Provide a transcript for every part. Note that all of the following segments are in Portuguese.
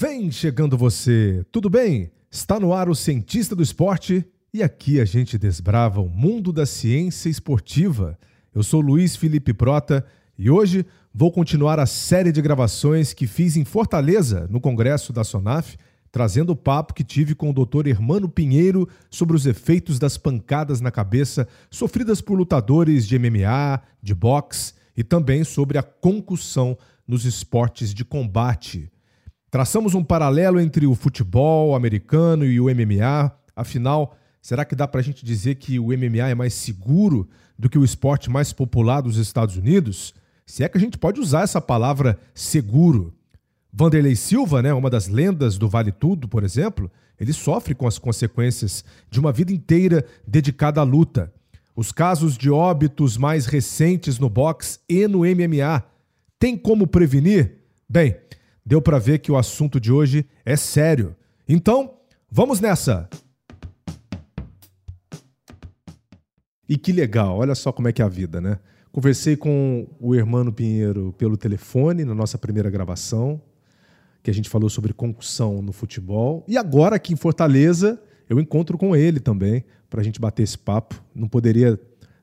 Vem chegando você, tudo bem? Está no ar o Cientista do Esporte e aqui a gente desbrava o mundo da ciência esportiva. Eu sou Luiz Felipe Prota e hoje vou continuar a série de gravações que fiz em Fortaleza, no congresso da SONAF, trazendo o papo que tive com o Dr. Hermano Pinheiro sobre os efeitos das pancadas na cabeça sofridas por lutadores de MMA, de boxe e também sobre a concussão nos esportes de combate. Traçamos um paralelo entre o futebol americano e o MMA. Afinal, será que dá para a gente dizer que o MMA é mais seguro do que o esporte mais popular dos Estados Unidos? Se é que a gente pode usar essa palavra seguro. Vanderlei Silva, né, uma das lendas do Vale Tudo, por exemplo, ele sofre com as consequências de uma vida inteira dedicada à luta. Os casos de óbitos mais recentes no boxe e no MMA tem como prevenir? Bem, deu para ver que o assunto de hoje é sério. Então, vamos nessa! E que legal, olha só como é que é a vida, né? Conversei com o Hermano Pinheiro pelo telefone na nossa primeira gravação, que a gente falou sobre concussão no futebol. E agora aqui em Fortaleza, eu encontro com ele também para a gente bater esse papo. Não poderia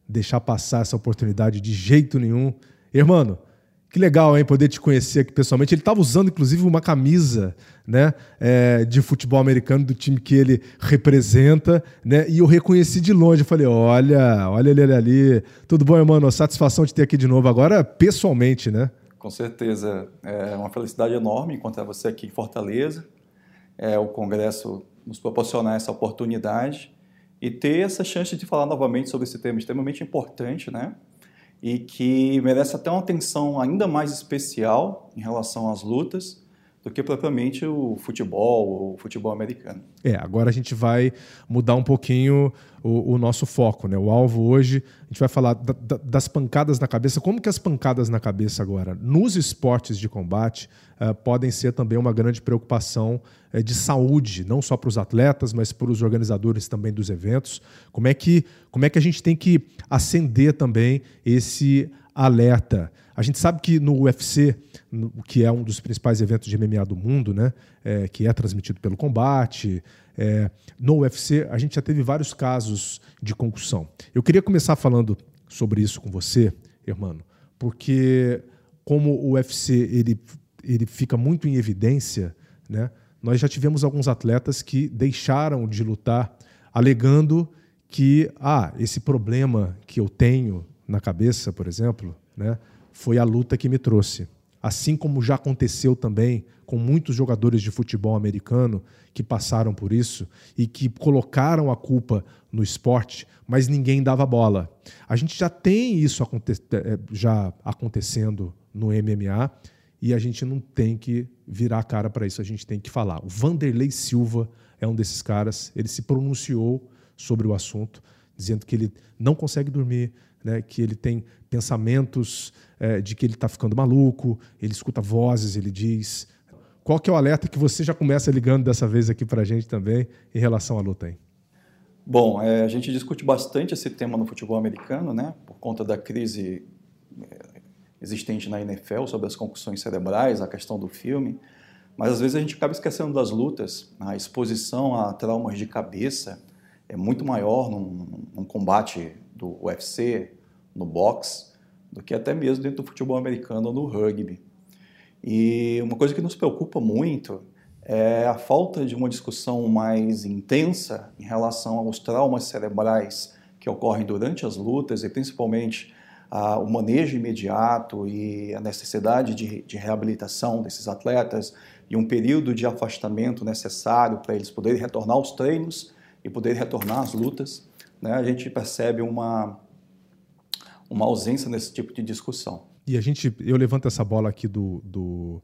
deixar passar essa oportunidade de jeito nenhum. Hermano, que legal, hein, poder te conhecer aqui pessoalmente. Ele estava usando, inclusive, uma camisa né, é, de futebol americano do time que ele representa, né? E eu reconheci de longe. Eu falei: olha, olha ele ali. Tudo bom, irmão? Satisfação de ter aqui de novo agora, pessoalmente, né? Com certeza. É uma felicidade enorme encontrar você aqui em Fortaleza. É, o Congresso nos proporcionar essa oportunidade e ter essa chance de falar novamente sobre esse tema extremamente importante, né? E que merece até uma atenção ainda mais especial em relação às lutas do que propriamente o futebol, o futebol americano. É, agora a gente vai mudar um pouquinho o, o nosso foco, né? O alvo hoje, a gente vai falar da, da, das pancadas na cabeça. Como que as pancadas na cabeça agora, nos esportes de combate, uh, podem ser também uma grande preocupação uh, de saúde, não só para os atletas, mas para os organizadores também dos eventos. Como é que, como é que a gente tem que acender também esse alerta? A gente sabe que no UFC, no, que é um dos principais eventos de MMA do mundo, né, é, que é transmitido pelo combate, é, no UFC a gente já teve vários casos de concussão. Eu queria começar falando sobre isso com você, irmão, porque como o UFC ele, ele fica muito em evidência, né, nós já tivemos alguns atletas que deixaram de lutar alegando que ah, esse problema que eu tenho na cabeça, por exemplo, né, foi a luta que me trouxe. Assim como já aconteceu também com muitos jogadores de futebol americano que passaram por isso e que colocaram a culpa no esporte, mas ninguém dava bola. A gente já tem isso aconte eh, já acontecendo no MMA e a gente não tem que virar a cara para isso, a gente tem que falar. O Vanderlei Silva é um desses caras, ele se pronunciou sobre o assunto, dizendo que ele não consegue dormir, né, que ele tem pensamentos é, de que ele está ficando maluco, ele escuta vozes, ele diz. Qual que é o alerta que você já começa ligando dessa vez aqui para a gente também em relação à luta aí? Bom, é, a gente discute bastante esse tema no futebol americano, né, por conta da crise é, existente na NFL sobre as concussões cerebrais, a questão do filme, mas às vezes a gente acaba esquecendo das lutas, a exposição a traumas de cabeça é muito maior num, num combate do UFC, no boxe, do que até mesmo dentro do futebol americano ou no rugby. E uma coisa que nos preocupa muito é a falta de uma discussão mais intensa em relação aos traumas cerebrais que ocorrem durante as lutas e principalmente ah, o manejo imediato e a necessidade de, de reabilitação desses atletas e um período de afastamento necessário para eles poderem retornar aos treinos e poderem retornar às lutas. Né? A gente percebe uma, uma ausência nesse tipo de discussão. E a gente, eu levanto essa bola aqui do, do,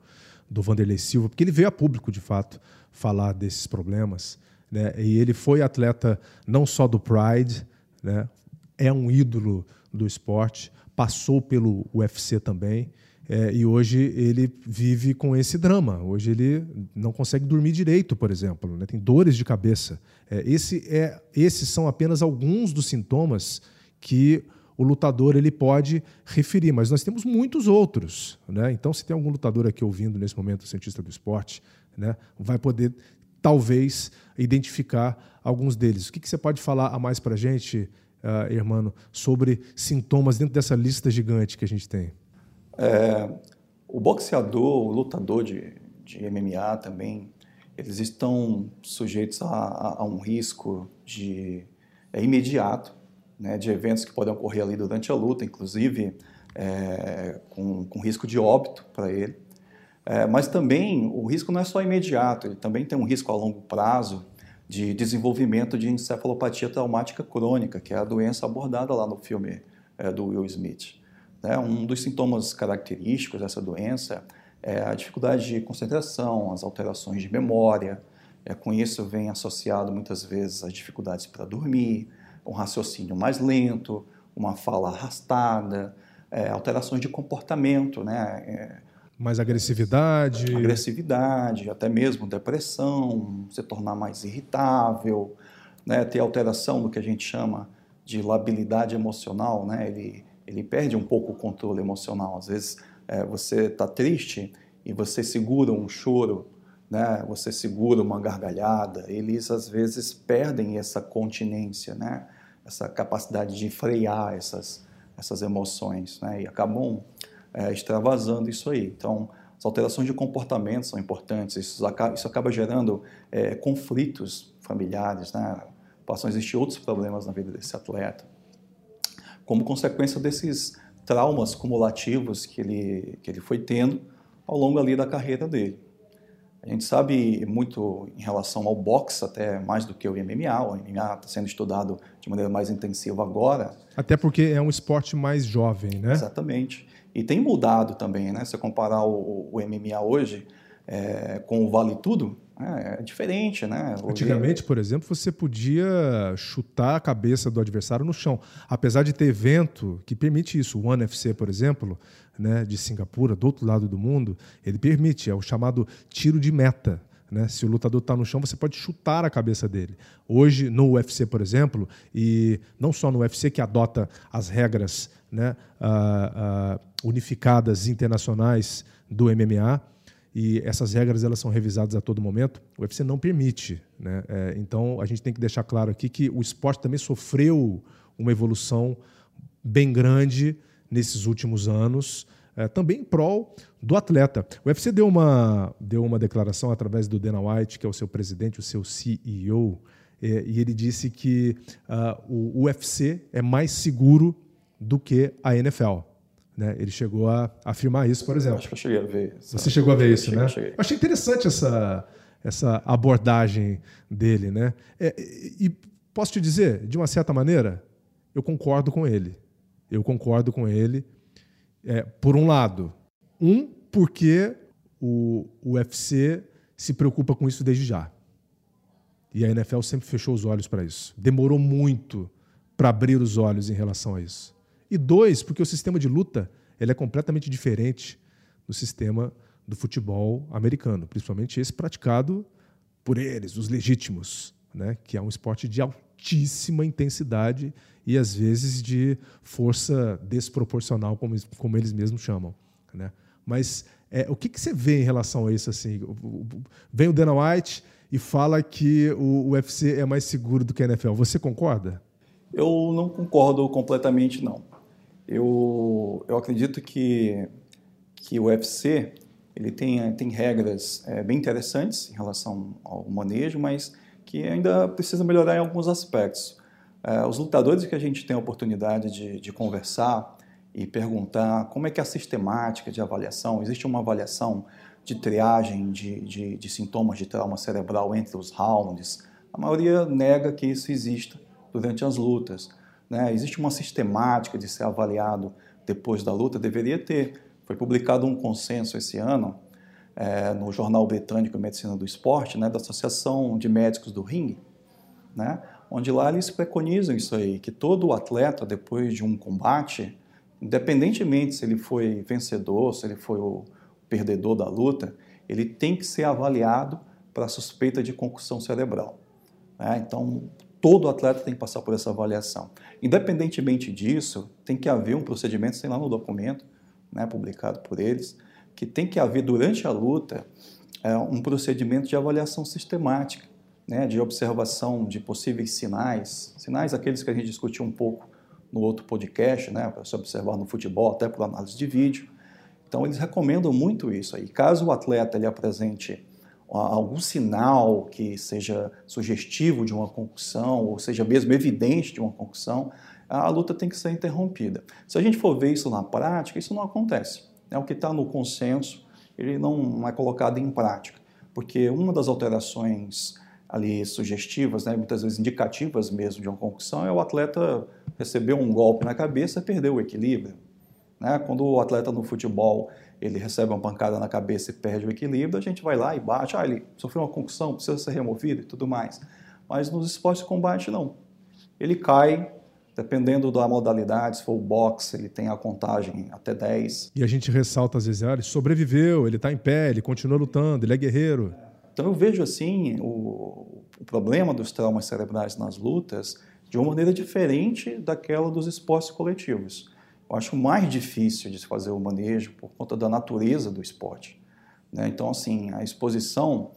do Vanderlei Silva, porque ele veio a público, de fato, falar desses problemas. Né? E ele foi atleta não só do Pride, né? é um ídolo do esporte, passou pelo UFC também. É, e hoje ele vive com esse drama. Hoje ele não consegue dormir direito, por exemplo. Né? Tem dores de cabeça. É, esse é, esses são apenas alguns dos sintomas que o lutador ele pode referir, mas nós temos muitos outros. Né? Então, se tem algum lutador aqui ouvindo nesse momento, cientista do esporte, né, vai poder talvez identificar alguns deles. O que, que você pode falar a mais para a gente, uh, irmão, sobre sintomas dentro dessa lista gigante que a gente tem? É, o boxeador, o lutador de, de MMA também, eles estão sujeitos a, a, a um risco de é, imediato, né, de eventos que podem ocorrer ali durante a luta, inclusive é, com, com risco de óbito para ele. É, mas também o risco não é só imediato, ele também tem um risco a longo prazo de desenvolvimento de encefalopatia traumática crônica, que é a doença abordada lá no filme é, do Will Smith. É, um dos sintomas característicos dessa doença é a dificuldade de concentração, as alterações de memória. É, com isso vem associado muitas vezes as dificuldades para dormir, um raciocínio mais lento, uma fala arrastada, é, alterações de comportamento, né? É, mais agressividade. Agressividade, até mesmo depressão, se tornar mais irritável, né? ter alteração do que a gente chama de labilidade emocional, né? ele, ele perde um pouco o controle emocional. Às vezes é, você está triste e você segura um choro, né? você segura uma gargalhada, eles às vezes perdem essa continência, né? essa capacidade de frear essas, essas emoções né? e acabam é, extravasando isso aí. Então, as alterações de comportamento são importantes, isso acaba, isso acaba gerando é, conflitos familiares, né? passam a existir outros problemas na vida desse atleta. Como consequência desses traumas cumulativos que ele, que ele foi tendo ao longo ali da carreira dele. A gente sabe muito em relação ao boxe, até mais do que o MMA. O MMA está sendo estudado de maneira mais intensiva agora. Até porque é um esporte mais jovem, né? Exatamente. E tem mudado também, né? Se comparar o, o MMA hoje é, com o Vale Tudo, é, é diferente, né? Antigamente, por exemplo, você podia chutar a cabeça do adversário no chão. Apesar de ter evento que permite isso, o ONE por exemplo, né, de Singapura, do outro lado do mundo, ele permite, é o chamado tiro de meta. Né? Se o lutador está no chão, você pode chutar a cabeça dele. Hoje, no UFC, por exemplo, e não só no UFC que adota as regras né, uh, uh, unificadas internacionais do MMA, e essas regras elas são revisadas a todo momento, o UFC não permite. Né? É, então, a gente tem que deixar claro aqui que o esporte também sofreu uma evolução bem grande nesses últimos anos, é, também em prol do atleta. O UFC deu uma, deu uma declaração através do Dana White, que é o seu presidente, o seu CEO, é, e ele disse que uh, o UFC é mais seguro do que a NFL. Né? Ele chegou a afirmar isso, por exemplo. Acho que eu cheguei a ver. Você chegou a ver isso, cheguei, né? Cheguei. Achei interessante essa, essa abordagem dele, né? É, e posso te dizer, de uma certa maneira, eu concordo com ele. Eu concordo com ele. É, por um lado, um porque o, o UFC se preocupa com isso desde já. E a NFL sempre fechou os olhos para isso. Demorou muito para abrir os olhos em relação a isso. E dois, porque o sistema de luta ele é completamente diferente do sistema do futebol americano, principalmente esse praticado por eles, os legítimos, né? que é um esporte de altíssima intensidade e às vezes de força desproporcional, como, como eles mesmos chamam. Né? Mas é, o que, que você vê em relação a isso? Assim? Vem o Dana White e fala que o UFC é mais seguro do que a NFL. Você concorda? Eu não concordo completamente, não. Eu, eu acredito que, que o UFC ele tem, tem regras é, bem interessantes em relação ao manejo, mas que ainda precisa melhorar em alguns aspectos. É, os lutadores que a gente tem a oportunidade de, de conversar e perguntar como é que é a sistemática de avaliação, existe uma avaliação de triagem de, de, de sintomas de trauma cerebral entre os rounds, a maioria nega que isso exista durante as lutas. Né? Existe uma sistemática de ser avaliado depois da luta? Deveria ter. Foi publicado um consenso esse ano é, no Jornal Britânico Medicina do Esporte, né, da Associação de Médicos do Ringue, né, onde lá eles preconizam isso aí, que todo atleta, depois de um combate, independentemente se ele foi vencedor, se ele foi o perdedor da luta, ele tem que ser avaliado para suspeita de concussão cerebral. Né? Então, todo atleta tem que passar por essa avaliação. Independentemente disso, tem que haver um procedimento, sei lá no documento, né, publicado por eles, que tem que haver durante a luta é, um procedimento de avaliação sistemática, né, de observação de possíveis sinais, sinais aqueles que a gente discutiu um pouco no outro podcast, né, para se observar no futebol, até por análise de vídeo. Então, eles recomendam muito isso aí. Caso o atleta ele apresente algum sinal que seja sugestivo de uma concussão, ou seja mesmo evidente de uma concussão, a luta tem que ser interrompida. Se a gente for ver isso na prática, isso não acontece. É o que está no consenso, ele não é colocado em prática, porque uma das alterações ali sugestivas, né, muitas vezes indicativas mesmo de uma concussão, é o atleta receber um golpe na cabeça e perder o equilíbrio. Né? Quando o atleta no futebol ele recebe uma pancada na cabeça e perde o equilíbrio, a gente vai lá e bate, ah, ele sofreu uma concussão, precisa ser removido e tudo mais. Mas nos esportes de combate, não. Ele cai, dependendo da modalidade, se for o boxe, ele tem a contagem até 10. E a gente ressalta às vezes, ah, ele sobreviveu, ele está em pé, ele continua lutando, ele é guerreiro. Então eu vejo assim o, o problema dos traumas cerebrais nas lutas de uma maneira diferente daquela dos esportes coletivos. Eu acho mais difícil de se fazer o manejo por conta da natureza do esporte. Né? Então, assim, a exposição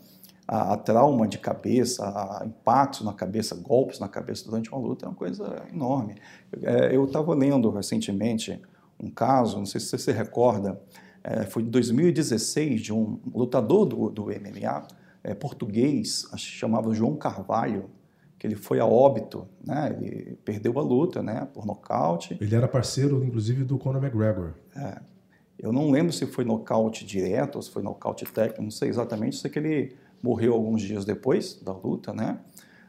a, a, trauma de cabeça, a impactos na cabeça, golpes na cabeça durante uma luta é uma coisa enorme. É, eu estava lendo recentemente um caso, não sei se você se recorda, é, foi em 2016, de um lutador do, do MMA é, português, acho que chamava João Carvalho, que ele foi a óbito, né? Ele perdeu a luta, né? Por nocaute. Ele era parceiro, inclusive, do Conor McGregor. É. Eu não lembro se foi nocaute direto ou se foi nocaute técnico, não sei exatamente. Sei que ele morreu alguns dias depois da luta, né?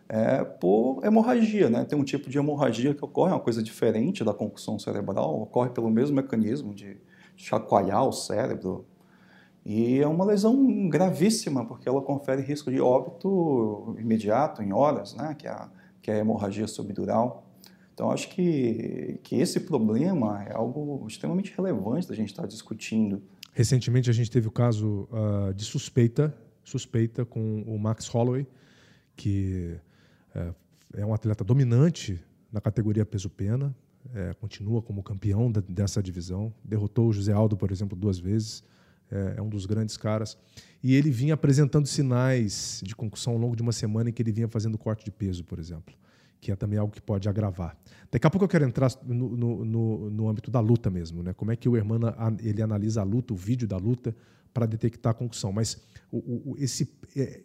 É, por hemorragia, né? Tem um tipo de hemorragia que ocorre, é uma coisa diferente da concussão cerebral, ocorre pelo mesmo mecanismo de chacoalhar o cérebro, e é uma lesão gravíssima, porque ela confere risco de óbito imediato, em horas, né? que, é a, que é a hemorragia subdural. Então, acho que, que esse problema é algo extremamente relevante da gente estar discutindo. Recentemente, a gente teve o caso uh, de suspeita, suspeita com o Max Holloway, que uh, é um atleta dominante na categoria peso-pena, é, continua como campeão da, dessa divisão, derrotou o José Aldo, por exemplo, duas vezes, é, é, um dos grandes caras. E ele vinha apresentando sinais de concussão ao longo de uma semana em que ele vinha fazendo corte de peso, por exemplo, que é também algo que pode agravar. Daqui a pouco eu quero entrar no, no, no, no âmbito da luta mesmo, né? Como é que o Hermana ele analisa a luta, o vídeo da luta, para detectar a concussão. Mas o, o, esse, é,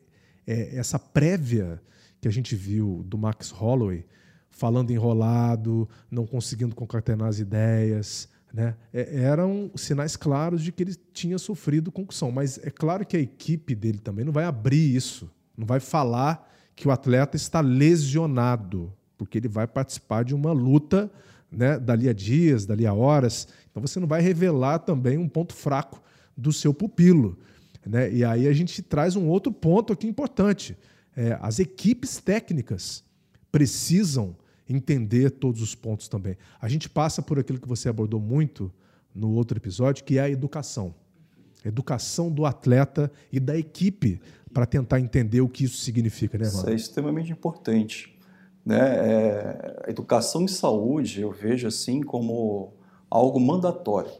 é, essa prévia que a gente viu do Max Holloway, falando enrolado, não conseguindo concatenar as ideias, né? É, eram sinais claros de que ele tinha sofrido concussão. Mas é claro que a equipe dele também não vai abrir isso, não vai falar que o atleta está lesionado, porque ele vai participar de uma luta né, dali a dias, dali a horas. Então você não vai revelar também um ponto fraco do seu pupilo. Né? E aí a gente traz um outro ponto aqui importante. É, as equipes técnicas precisam entender todos os pontos também. A gente passa por aquilo que você abordou muito no outro episódio, que é a educação. Educação do atleta e da equipe para tentar entender o que isso significa, né, Isso é extremamente importante. Né? É, educação em saúde eu vejo assim como algo mandatório.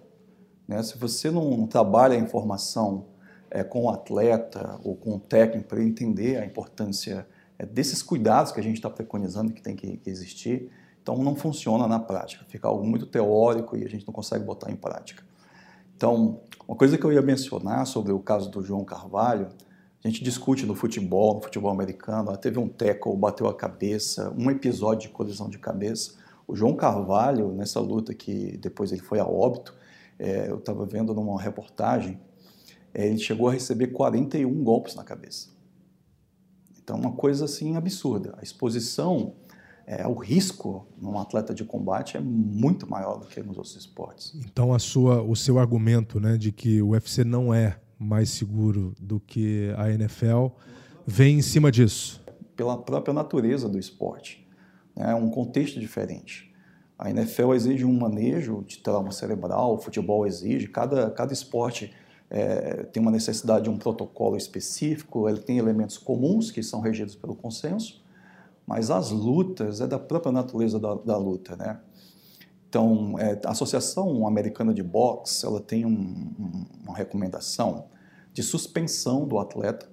Né? Se você não trabalha a informação é, com o atleta ou com o técnico para entender a importância é desses cuidados que a gente está preconizando que tem que, que, existir. Então, não funciona na prática, fica algo muito teórico e a gente não consegue botar em prática. Então, uma coisa que eu ia mencionar sobre o caso do João Carvalho, a gente discute no futebol, no futebol americano, teve um tackle, bateu a cabeça, um episódio de colisão de cabeça. O João Carvalho, nessa luta que depois ele foi a óbito, é, eu estava vendo numa reportagem, é, ele chegou a receber 41 golpes na cabeça. Então, uma coisa assim absurda. A exposição é, o risco num atleta de combate é muito maior do que nos outros esportes. Então, a sua, o seu argumento né, de que o UFC não é mais seguro do que a NFL vem em cima disso? Pela própria natureza do esporte. É um contexto diferente. A NFL exige um manejo de trauma cerebral, o futebol exige, cada, cada esporte é, tem uma necessidade de um protocolo específico, ele tem elementos comuns que são regidos pelo consenso, mas as lutas é da própria natureza da, da luta, né? Então, é, a Associação Americana de Boxe, ela tem um, um, uma recomendação de suspensão do atleta,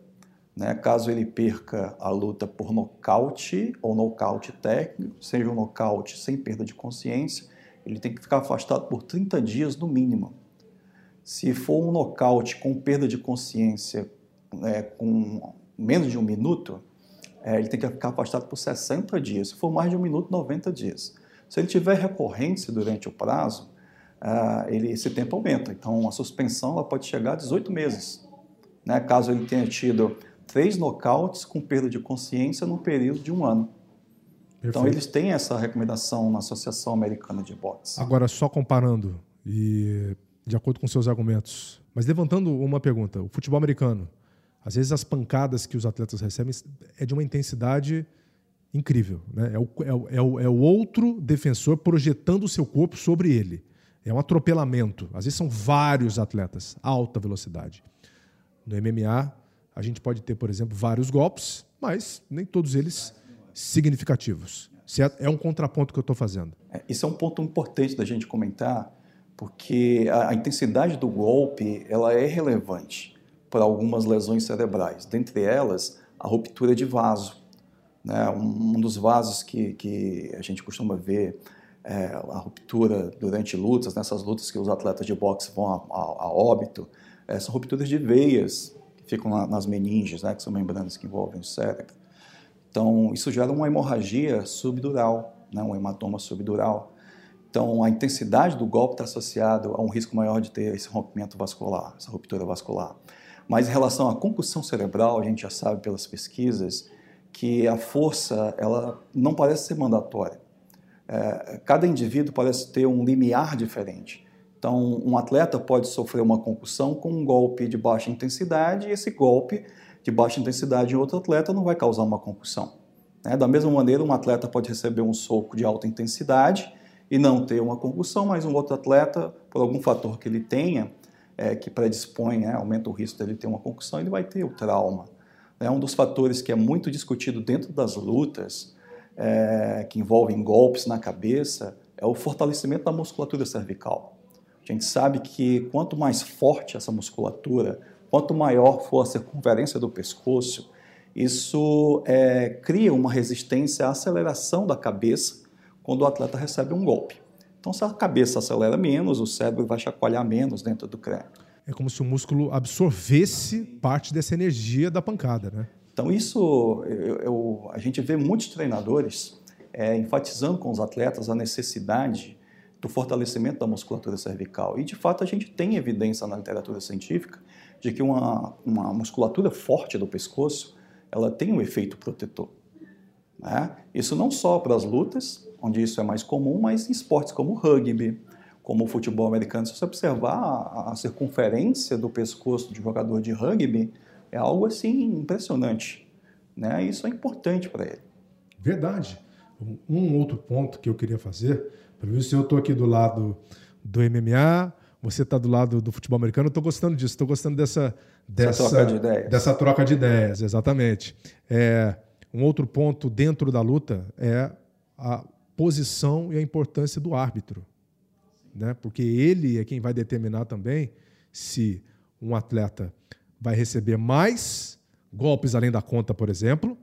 né, caso ele perca a luta por nocaute ou nocaute técnico, seja um nocaute sem perda de consciência, ele tem que ficar afastado por 30 dias no mínimo. Se for um nocaute com perda de consciência é, com menos de um minuto, é, ele tem que ficar afastado por 60 dias. Se for mais de um minuto, 90 dias. Se ele tiver recorrência durante o prazo, uh, ele, esse tempo aumenta. Então, a suspensão ela pode chegar a 18 meses. Né? Caso ele tenha tido três nocautes com perda de consciência no período de um ano. Então, Perfeito. Então, eles têm essa recomendação na Associação Americana de Boxe. Agora, só comparando, e de acordo com seus argumentos, mas levantando uma pergunta: o futebol americano, às vezes as pancadas que os atletas recebem é de uma intensidade incrível. Né? É, o, é, o, é, o, é outro defensor projetando o seu corpo sobre ele. É um atropelamento. Às vezes são vários atletas, alta velocidade. No MMA, a gente pode ter, por exemplo, vários golpes, mas nem todos eles significativos. Certo? É um contraponto que eu estou fazendo. É, isso é um ponto importante da gente comentar, porque a, a intensidade do golpe ela é relevante para algumas lesões cerebrais. Dentre elas, a ruptura de vaso. Né? Um, um dos vasos que, que a gente costuma ver é, a ruptura durante lutas, nessas lutas que os atletas de boxe vão a, a, a óbito, é, são rupturas de veias que ficam na, nas meninges, né, que são membranas que envolvem o cérebro. Então, isso gera uma hemorragia subdural, né, um hematoma subdural. Então, a intensidade do golpe está associado a um risco maior de ter esse rompimento vascular, essa ruptura vascular. Mas em relação à concussão cerebral, a gente já sabe pelas pesquisas que a força ela não parece ser mandatória. É, cada indivíduo parece ter um limiar diferente. Então, um atleta pode sofrer uma concussão com um golpe de baixa intensidade e esse golpe de baixa intensidade em outro atleta não vai causar uma concussão. Né? Da mesma maneira, um atleta pode receber um soco de alta intensidade e não ter uma concussão, mas um outro atleta, por algum fator que ele tenha, é, que predispõe, né, aumenta o risco dele ter uma concussão, ele vai ter o trauma. É um dos fatores que é muito discutido dentro das lutas, é, que envolvem golpes na cabeça, é o fortalecimento da musculatura cervical. A gente sabe que quanto mais forte essa musculatura, quanto maior for a circunferência do pescoço, isso é, cria uma resistência à aceleração da cabeça quando o atleta recebe um golpe. Então, se a cabeça acelera menos, o cérebro vai chacoalhar menos dentro do crânio. É como se o músculo absorvesse parte dessa energia da pancada, né? Então, isso eu, eu, a gente vê muitos treinadores é, enfatizando com os atletas a necessidade do fortalecimento da musculatura cervical. E, de fato, a gente tem evidência na literatura científica de que uma, uma musculatura forte do pescoço ela tem um efeito protetor. Né? Isso não só para as lutas, onde isso é mais comum, mas em esportes como o rugby, como o futebol americano. Se você observar a, circunferência do pescoço de jogador de rugby, é algo assim impressionante. Né? Isso é importante para ele. Verdade. Um outro ponto que eu queria fazer, pelo menos se eu estou aqui do lado do MMA, você está do lado do futebol americano, eu estou gostando disso, estou gostando dessa, dessa, troca de ideias. Dessa troca de ideias, exatamente. É, um outro ponto dentro da luta é a posição e a importância do árbitro. Né? Porque ele é quem vai determinar também se um atleta vai receber mais golpes além da conta, por exemplo,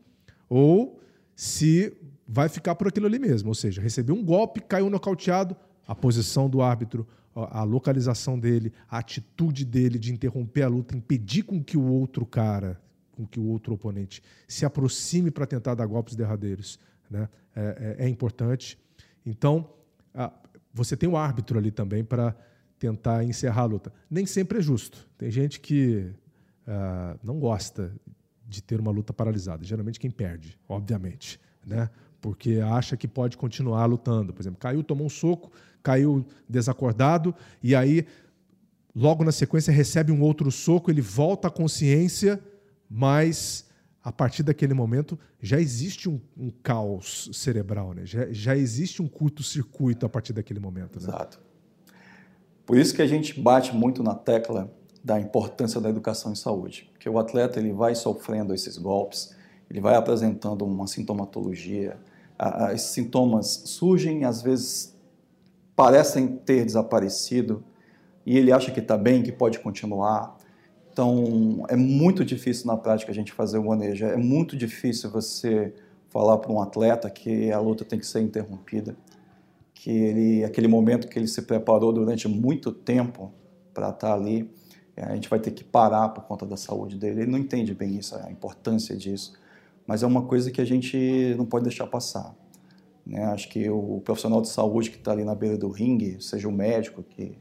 ou se vai ficar por aquilo ali mesmo. Ou seja, recebeu um golpe, caiu nocauteado, a posição do árbitro, a localização dele, a atitude dele de interromper a luta, impedir com que o outro cara, com que o outro oponente se aproxime para tentar dar golpes derradeiros né? é, é, é importante. Então, a, você tem o um árbitro ali também para tentar encerrar a luta. Nem sempre é justo. Tem gente que uh, não gosta de ter uma luta paralisada. Geralmente quem perde, obviamente, né? Porque acha que pode continuar lutando. Por exemplo, caiu, tomou um soco, caiu desacordado e aí logo na sequência recebe um outro soco, ele volta à consciência, mas a partir daquele momento já existe um, um caos cerebral, né? já, já existe um curto-circuito a partir daquele momento. Né? Exato. Por isso que a gente bate muito na tecla da importância da educação em saúde, porque o atleta ele vai sofrendo esses golpes, ele vai apresentando uma sintomatologia, esses sintomas surgem, às vezes parecem ter desaparecido, e ele acha que está bem, que pode continuar, Então, é muito difícil na prática a gente fazer o manejo. É muito difícil você falar para um atleta que a luta tem que ser interrompida, que ele, aquele momento que ele se preparou durante muito tempo para estar tá ali, é, a gente vai ter que parar por conta da saúde dele. Ele não entende bem isso, a importância disso, mas é uma coisa que a gente não pode deixar passar. Né? Acho que o profissional de saúde que está ali na beira do ringue, seja o médico, que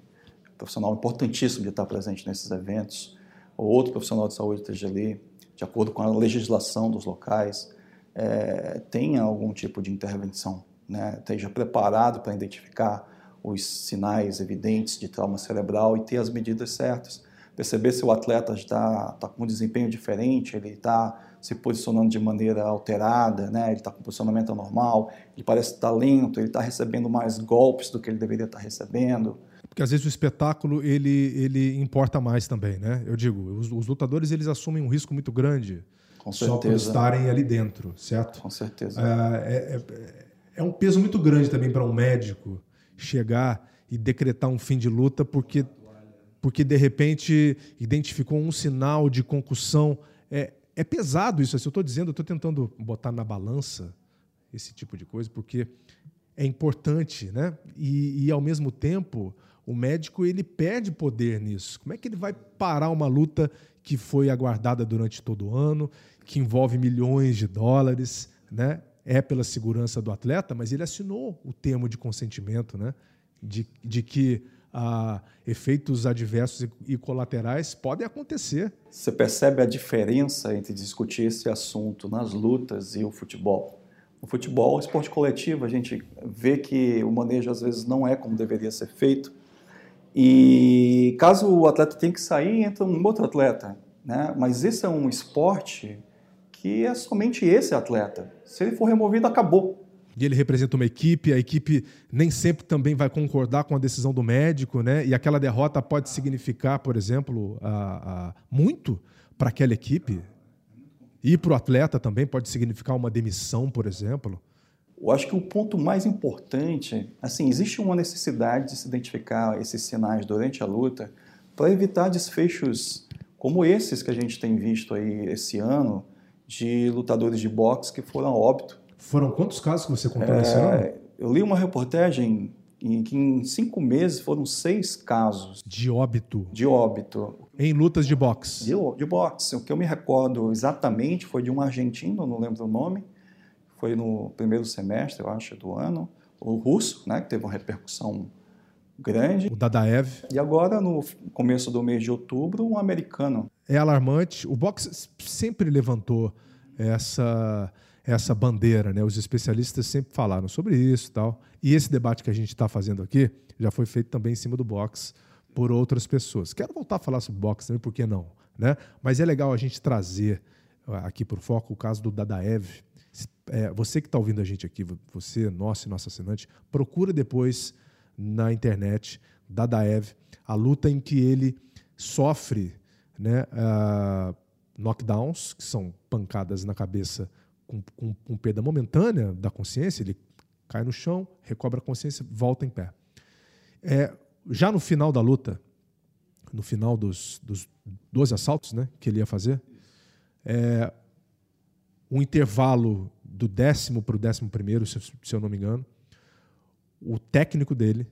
é um profissional importantíssimo de estar presente nesses eventos, ou outro profissional de saúde esteja ali, de acordo com a legislação dos locais, é, tenha algum tipo de intervenção, né? esteja preparado para identificar os sinais evidentes de trauma cerebral e ter as medidas certas. Perceber se o atleta está tá com um desempenho diferente, ele está se posicionando de maneira alterada, né? ele está com posicionamento anormal, ele parece estar lento, ele está recebendo mais golpes do que ele deveria estar recebendo. Porque às vezes o espetáculo ele, ele importa mais também, né? Eu digo, os, os lutadores eles assumem um risco muito grande com só por estarem ali dentro, certo? Com certeza. É, é, é um peso muito grande também para um médico chegar e decretar um fim de luta porque porque de repente identificou um sinal de concussão. É, é pesado isso. Se eu estou dizendo, eu estou tentando botar na balança esse tipo de coisa, porque é importante, né? E, e, ao mesmo tempo, o médico ele perde poder nisso. Como é que ele vai parar uma luta que foi aguardada durante todo o ano, que envolve milhões de dólares, né? É pela segurança do atleta, mas ele assinou o termo de consentimento, né? De, de que a efeitos adversos e colaterais podem acontecer. Você percebe a diferença entre discutir esse assunto nas lutas e o futebol? No futebol, esporte coletivo, a gente vê que o manejo às vezes não é como deveria ser feito. E caso o atleta tenha que sair, entra um outro atleta. Né? Mas esse é um esporte que é somente esse atleta. Se ele for removido, acabou e ele representa uma equipe, a equipe nem sempre também vai concordar com a decisão do médico, né? E aquela derrota pode significar, por exemplo, a, a, muito para aquela equipe. E para o atleta também pode significar uma demissão, por exemplo. Eu acho que o ponto mais importante, assim, existe uma necessidade de se identificar esses sinais durante a luta para evitar desfechos como esses que a gente tem visto aí esse ano de lutadores de boxe que foram a óbito foram quantos casos que você contou é, nesse ano? Eu li uma reportagem em que em cinco meses foram seis casos. De óbito? De óbito. Em lutas de boxe? De, de boxe. O que eu me recordo exatamente foi de um argentino, não lembro o nome, foi no primeiro semestre, eu acho, do ano. O russo, né, que teve uma repercussão grande. O Dadaev. E agora, no começo do mês de outubro, um americano. É alarmante. O boxe sempre levantou essa essa bandeira, né? Os especialistas sempre falaram sobre isso, tal. E esse debate que a gente está fazendo aqui já foi feito também em cima do box por outras pessoas. Quero voltar a falar sobre boxe também, por que não, né? Mas é legal a gente trazer aqui para o foco o caso do Dadaev. É, você que está ouvindo a gente aqui, você, nosso e nosso assinante, procura depois na internet Dadaev, a luta em que ele sofre né, uh, knockdowns, que são pancadas na cabeça com, com, com perda momentânea da consciência, ele cai no chão, recobra a consciência, volta em pé. É, já no final da luta, no final dos, dos 12 assaltos né, que ele ia fazer, é, um intervalo do décimo para o décimo primeiro, se, se eu não me engano, o técnico dele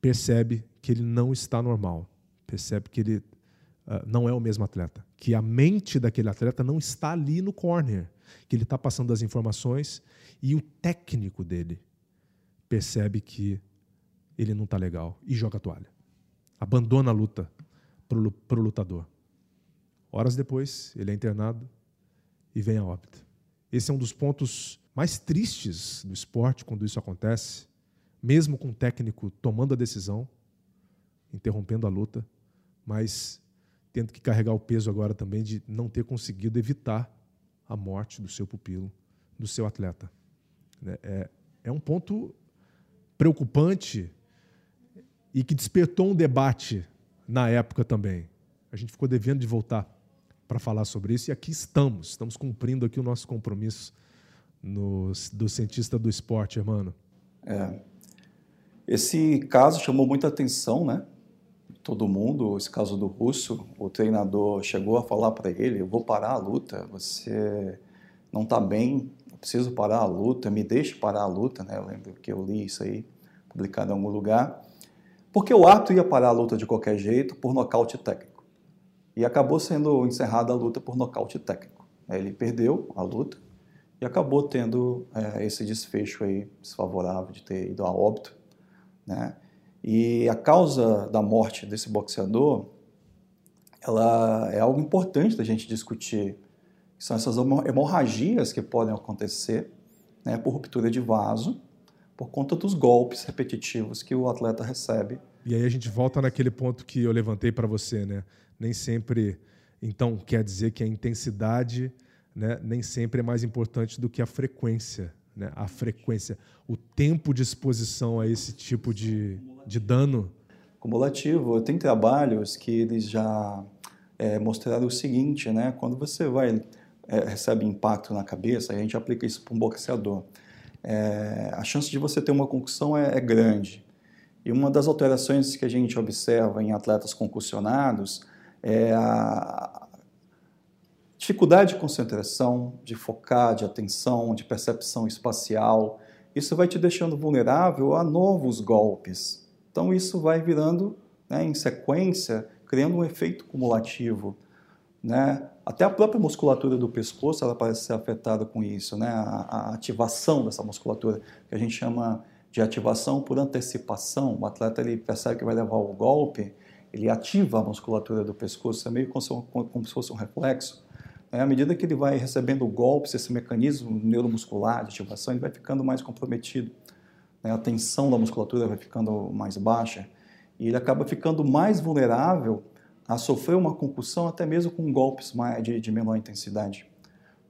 percebe que ele não está normal, percebe que ele uh, não é o mesmo atleta, que a mente daquele atleta não está ali no corner que ele está passando as informações e o técnico dele percebe que ele não está legal e joga a toalha. Abandona a luta para o lutador. Horas depois, ele é internado e vem a óbito. Esse é um dos pontos mais tristes do esporte quando isso acontece, mesmo com o técnico tomando a decisão, interrompendo a luta, mas tendo que carregar o peso agora também de não ter conseguido evitar a morte do seu pupilo, do seu atleta. É, é, é um ponto preocupante e que despertou um debate na época também. A gente ficou devendo de voltar para falar sobre isso e aqui estamos, estamos cumprindo aqui o nosso compromisso no, do cientista do esporte, hermano. É. Esse caso chamou muita atenção, né? todo mundo, esse caso do russo, o treinador chegou a falar para ele: Eu vou parar a luta, você não está bem, eu preciso parar a luta, me deixe parar a luta. Né? Eu lembro que eu li isso aí, publicado em algum lugar. Porque o árbitro ia parar a luta de qualquer jeito por nocaute técnico. E acabou sendo encerrada a luta por nocaute técnico. Ele perdeu a luta e acabou tendo é, esse desfecho aí desfavorável de ter ido a óbito. Né? E a causa da morte desse boxeador, ela é algo importante da gente discutir. São essas hemorragias que podem acontecer né, por ruptura de vaso, por conta dos golpes repetitivos que o atleta recebe. E aí a gente volta naquele ponto que eu levantei para você, né? Nem sempre, então, quer dizer que a intensidade né, nem sempre é mais importante do que a frequência né, a frequência, o tempo de exposição a esse tipo de, de dano? Cumulativo. Tem trabalhos que eles já é, mostraram o seguinte, né? Quando você vai é, recebe impacto na cabeça, a gente aplica isso para um boxeador. É, a chance de você ter uma concussão é, é grande. E uma das alterações que a gente observa em atletas concussionados é a, Dificuldade de concentração, de focar, de atenção, de percepção espacial. Isso vai te deixando vulnerável a novos golpes. Então, isso vai virando, né, em sequência, criando um efeito cumulativo. Né? Até a própria musculatura do pescoço ela parece ser afetada com isso, né? a, a ativação dessa musculatura, que a gente chama de ativação por antecipação. O atleta ele percebe que vai levar o golpe, ele ativa a musculatura do pescoço, é meio como, como se fosse um reflexo. É, à medida que ele vai recebendo golpes, esse mecanismo neuromuscular de ativação, ele vai ficando mais comprometido. Né? A tensão da musculatura vai ficando mais baixa e ele acaba ficando mais vulnerável a sofrer uma concussão, até mesmo com golpes de, de menor intensidade.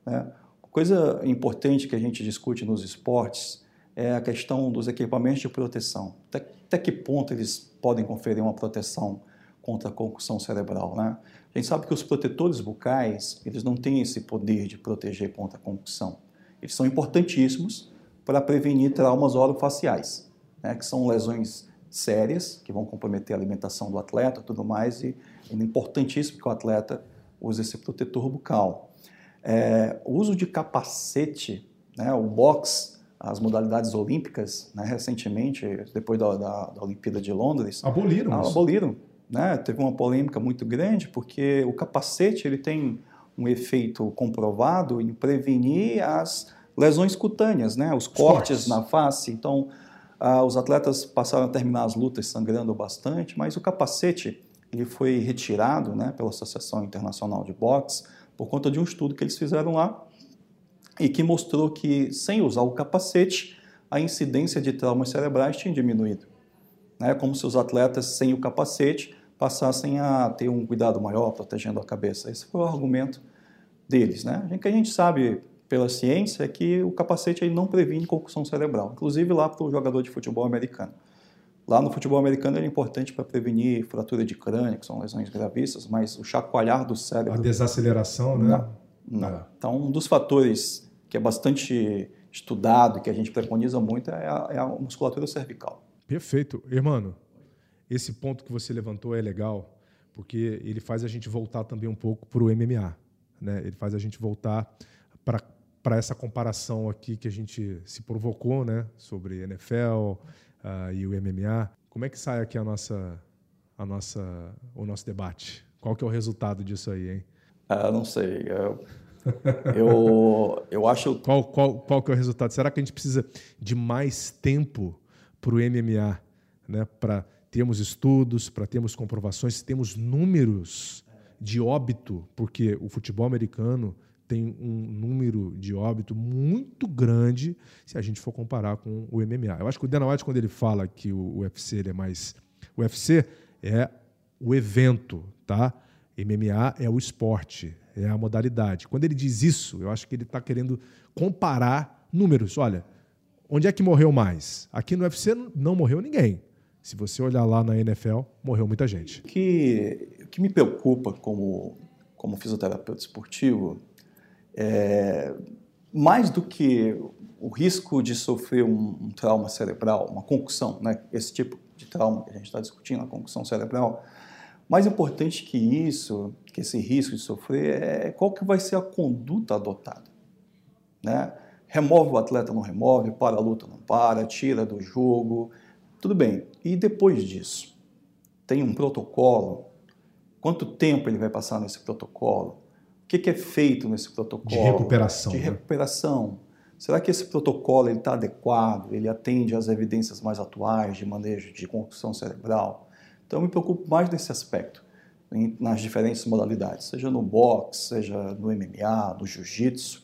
Né? Coisa importante que a gente discute nos esportes é a questão dos equipamentos de proteção. Até, até que ponto eles podem conferir uma proteção contra a concussão cerebral, né? A gente sabe que os protetores bucais, eles não têm esse poder de proteger contra a concussão. Eles são importantíssimos para prevenir traumas orofaciais, né, que são lesões sérias, que vão comprometer a alimentação do atleta e tudo mais, e é importantíssimo que o atleta use esse protetor bucal. É, o uso de capacete, né, o box, as modalidades olímpicas, né, recentemente, depois da, da, da Olimpíada de Londres... Aboliram Aboliram né, teve uma polêmica muito grande porque o capacete ele tem um efeito comprovado em prevenir as lesões cutâneas, né, os cortes na face. Então, ah, os atletas passaram a terminar as lutas sangrando bastante, mas o capacete ele foi retirado né, pela Associação Internacional de Boxe por conta de um estudo que eles fizeram lá e que mostrou que sem usar o capacete a incidência de traumas cerebrais tinha diminuído né, como se os atletas sem o capacete passassem a ter um cuidado maior protegendo a cabeça. Esse foi o argumento deles. Né? O que a gente sabe pela ciência é que o capacete ele não previne concussão cerebral, inclusive lá para o jogador de futebol americano. Lá no futebol americano ele é importante para prevenir fratura de crânio, que são lesões gravíssimas, mas o chacoalhar do cérebro... A desaceleração, né? Não. não. É. Então, um dos fatores que é bastante estudado, que a gente preconiza muito, é a, é a musculatura cervical. Perfeito. Irmão, esse ponto que você levantou é legal, porque ele faz a gente voltar também um pouco para o MMA. Né? Ele faz a gente voltar para essa comparação aqui que a gente se provocou né? sobre NFL uh, e o MMA. Como é que sai aqui a nossa, a nossa, o nosso debate? Qual que é o resultado disso aí, hein? Ah, não sei. Eu, eu, eu acho... Qual, qual, qual que é o resultado? Será que a gente precisa de mais tempo para o MMA, né? para termos estudos, para termos comprovações, temos números de óbito, porque o futebol americano tem um número de óbito muito grande se a gente for comparar com o MMA. Eu acho que o Dana White, quando ele fala que o UFC é mais. O UFC é o evento, tá? MMA é o esporte, é a modalidade. Quando ele diz isso, eu acho que ele está querendo comparar números. Olha, Onde é que morreu mais? Aqui no UFC não morreu ninguém. Se você olhar lá na NFL, morreu muita gente. O que, que me preocupa como, como fisioterapeuta esportivo é mais do que o risco de sofrer um, um trauma cerebral, uma concussão, né? esse tipo de trauma que a gente está discutindo, a concussão cerebral. Mais importante que isso, que esse risco de sofrer, é qual que vai ser a conduta adotada. Né? Remove o atleta, não remove, para a luta, não para, tira do jogo, tudo bem. E depois disso, tem um protocolo? Quanto tempo ele vai passar nesse protocolo? O que, é feito nesse protocolo? De recuperação. De né? recuperação. Será que esse protocolo está adequado? Ele atende às evidências mais atuais de manejo de concussão cerebral? Então, eu me preocupo mais nesse aspecto, nas diferentes modalidades, seja no boxe, seja no MMA, no jiu-jitsu,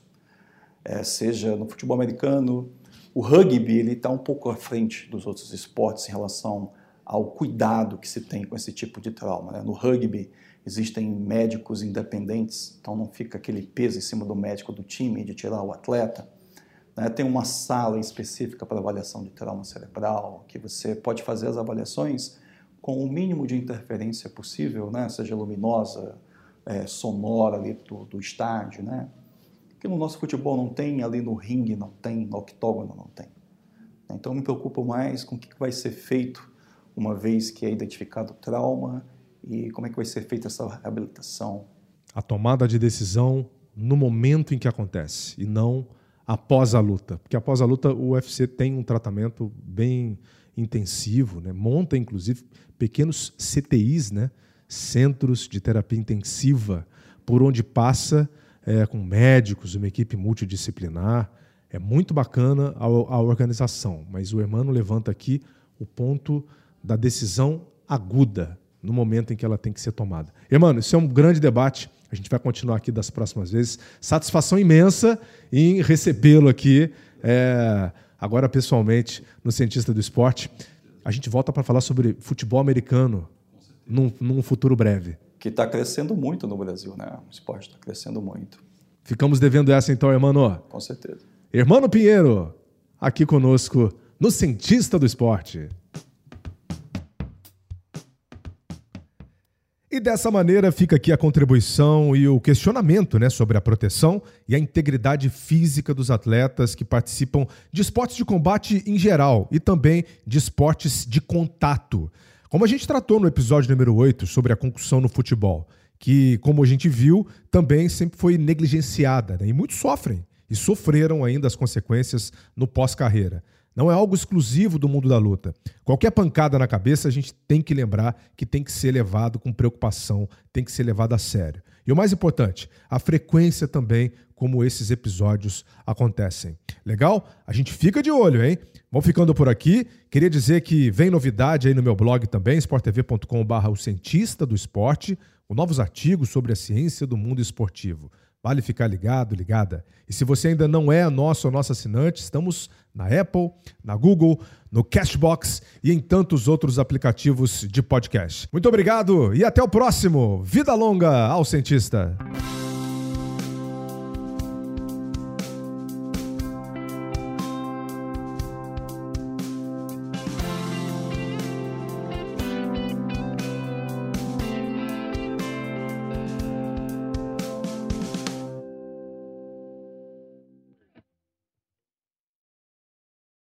é, seja no futebol americano. O rugby ele está um pouco à frente dos outros esportes em relação ao cuidado que se tem com esse tipo de trauma. Né? No rugby existem médicos independentes, então não fica aquele peso em cima do médico do time de tirar o atleta. Né? Tem uma sala específica para avaliação de trauma cerebral, que você pode fazer as avaliações com o mínimo de interferência possível, né? seja luminosa, é, sonora ali do, do estádio, né? Que no nosso futebol não tem, ali no ringue não tem, no octógono não tem. Então me preocupo mais com o que vai ser feito uma vez que é identificado o trauma e como é que vai ser feita essa reabilitação. A tomada de decisão no momento em que acontece e não após a luta. Porque após a luta o UFC tem um tratamento bem intensivo, né? monta inclusive pequenos CTIs, né? centros de terapia intensiva, por onde passa é, com médicos, uma equipe multidisciplinar. É muito bacana a, a organização, mas o Hermano levanta aqui o ponto da decisão aguda no momento em que ela tem que ser tomada. Hermano, isso é um grande debate. A gente vai continuar aqui das próximas vezes. Satisfação imensa em recebê-lo aqui, é, agora pessoalmente, no Cientista do Esporte. A gente volta para falar sobre futebol americano num, num futuro breve. Que está crescendo muito no Brasil, né? O esporte está crescendo muito. Ficamos devendo essa então, hermano. Com certeza. Hermano Pinheiro, aqui conosco no Cientista do Esporte. E dessa maneira fica aqui a contribuição e o questionamento né, sobre a proteção e a integridade física dos atletas que participam de esportes de combate em geral e também de esportes de contato. Como a gente tratou no episódio número 8 sobre a concussão no futebol, que, como a gente viu, também sempre foi negligenciada né, e muitos sofrem e sofreram ainda as consequências no pós-carreira. Não é algo exclusivo do mundo da luta. Qualquer pancada na cabeça, a gente tem que lembrar que tem que ser levado com preocupação, tem que ser levado a sério. E o mais importante, a frequência também como esses episódios acontecem. Legal? A gente fica de olho, hein? Vamos ficando por aqui. Queria dizer que vem novidade aí no meu blog também, sporttv.com.br, o cientista do esporte, com novos artigos sobre a ciência do mundo esportivo. Vale ficar ligado, ligada. E se você ainda não é nosso ou nosso assinante, estamos na Apple, na Google, no Cashbox e em tantos outros aplicativos de podcast. Muito obrigado e até o próximo. Vida longa ao cientista.